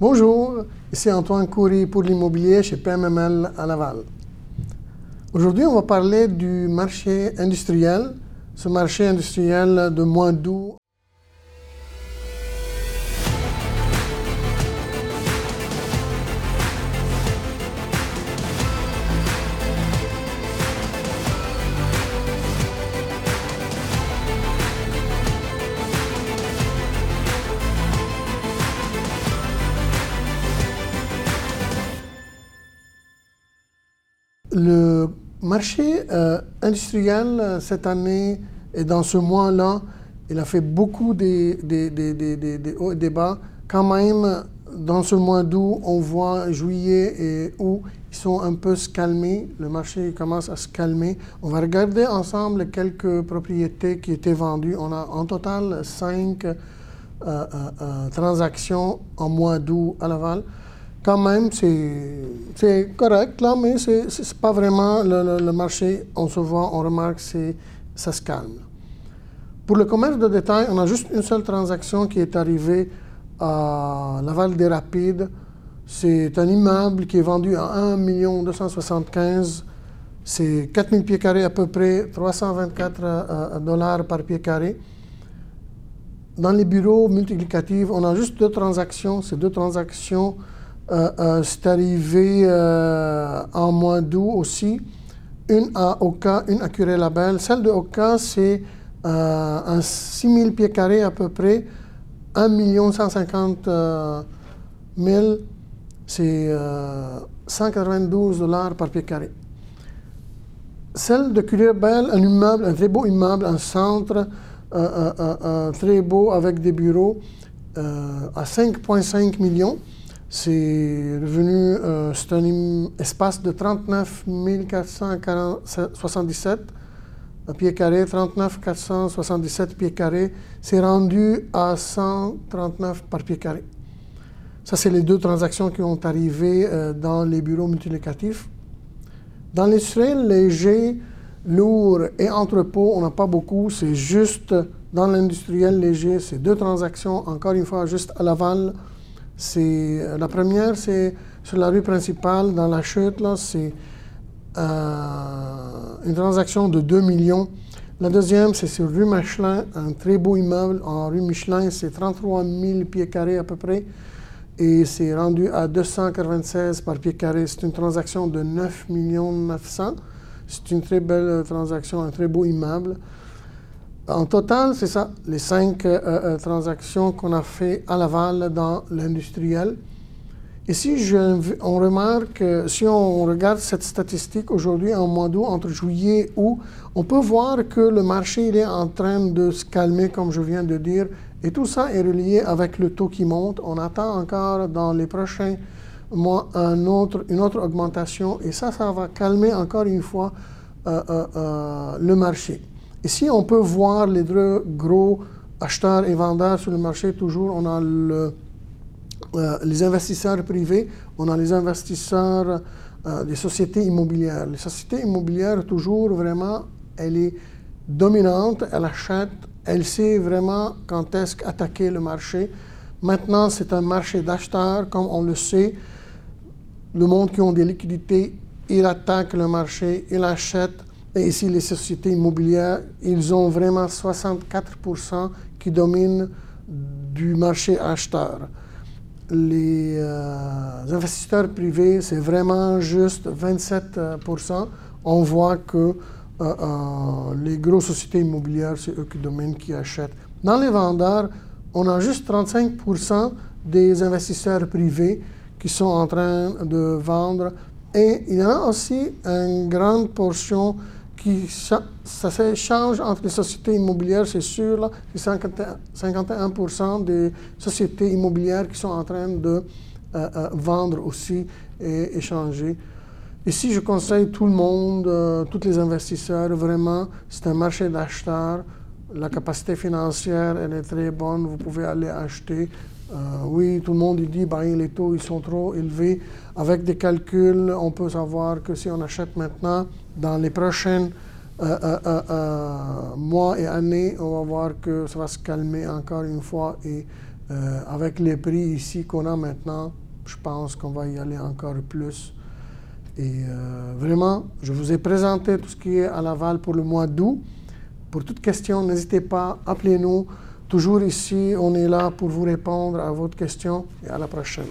Bonjour, ici Antoine Coury pour l'immobilier chez PMML à Laval. Aujourd'hui, on va parler du marché industriel, ce marché industriel de mois d'août Le marché euh, industriel euh, cette année et dans ce mois-là, il a fait beaucoup de, hauts et des bas. Quand même, dans ce mois d'août, on voit juillet et août, ils sont un peu se calmer. Le marché commence à se calmer. On va regarder ensemble quelques propriétés qui étaient vendues. On a en total cinq euh, transactions en mois d'août à Laval quand même, c'est correct, là, mais ce n'est pas vraiment le, marché. On se voit, on remarque, que ça se calme. Pour le commerce de détail, on a juste une seule transaction qui est arrivée à Laval des Rapides. C'est un immeuble qui est vendu à 1 275 c'est 4000 pieds carrés à peu près, 324 euh, dollars par pied carré. Dans les bureaux multiplicatifs, on a juste deux transactions. Ces deux transactions euh, euh, c'est arrivé euh, en mois d'août aussi. Une à Oka, une à Curé-Label. Celle de Oka, c'est un 6000 pieds carrés à peu près, 1 150 000, c'est 192 dollars par pied carré. Celle de Curé-Label, un immeuble, un très beau immeuble, un centre très beau avec des bureaux à 5,5 millions. C'est revenu, euh, c'est un espace de 39 477 pieds carrés, 39 477 pieds carrés. C'est rendu à 139 par pied carré. Ça, c'est les deux transactions qui ont arrivé euh, dans les bureaux multilocatifs. Dans l'industriel léger, lourd et entrepôt, on n'a pas beaucoup. C'est juste dans l'industriel léger, c'est deux transactions, encore une fois, juste à Laval. C'est, la première, c'est sur la rue principale, dans la chute, là, c'est euh, une transaction de 2 millions. La deuxième, c'est sur rue Michelin, un très beau immeuble en rue Michelin, c'est 33 000 pieds carrés à peu près, et c'est rendu à 296 par pied carré. C'est une transaction de 9 millions 900. C'est une très belle transaction, un très beau immeuble. En total, c'est ça, les cinq euh, euh, transactions qu'on a fait à Laval dans l'industriel. Ici, on remarque, si on regarde cette statistique aujourd'hui, en mois d'août, entre juillet et août, on peut voir que le marché il est en train de se calmer, comme je viens de dire, et tout ça est relié avec le taux qui monte. On attend encore dans les prochains mois une autre augmentation, et ça, ça va calmer encore une fois euh, le marché. Ici, on peut voir les deux gros acheteurs et vendeurs sur le marché. Toujours, on a euh, les investisseurs privés, on a les investisseurs euh, des sociétés immobilières. Les sociétés immobilières, toujours vraiment, elle est dominante, elle achète, elle sait vraiment quand est-ce qu'attaquer le marché. Maintenant, c'est un marché d'acheteurs, comme on le sait. Le monde qui ont des liquidités, il attaque le marché, il achète et ici, les sociétés immobilières, ils ont vraiment 64% qui dominent du marché acheteur. Les euh, investisseurs privés, c'est vraiment juste 27%. On voit que euh, euh, les grosses sociétés immobilières, c'est eux qui dominent, qui achètent. Dans les vendeurs, on a juste 35% des investisseurs privés qui sont en train de vendre. Et il y a aussi une grande portion qui ça, change entre les sociétés immobilières, c'est sûr. C'est 51 des sociétés immobilières qui sont en train de euh, euh, vendre aussi et échanger. Ici, je conseille tout le monde, euh, tous les investisseurs, vraiment, c'est un marché d'acheteurs. La capacité financière, elle est très bonne. Vous pouvez aller acheter. Euh, oui, tout le monde dit bah, les taux ils sont trop élevés. Avec des calculs, on peut savoir que si on achète maintenant, dans les prochaines euh, euh, euh, euh mois et années, on va voir que ça va se calmer encore une fois. Et avec les prix ici qu'on a maintenant, je pense qu'on va y aller encore plus. Et vraiment, je vous ai présenté tout ce qui est à l'aval pour le mois d'août. Pour toute question, n'hésitez pas, appelez-nous. Toujours ici, on est là pour vous répondre à votre question et à la prochaine.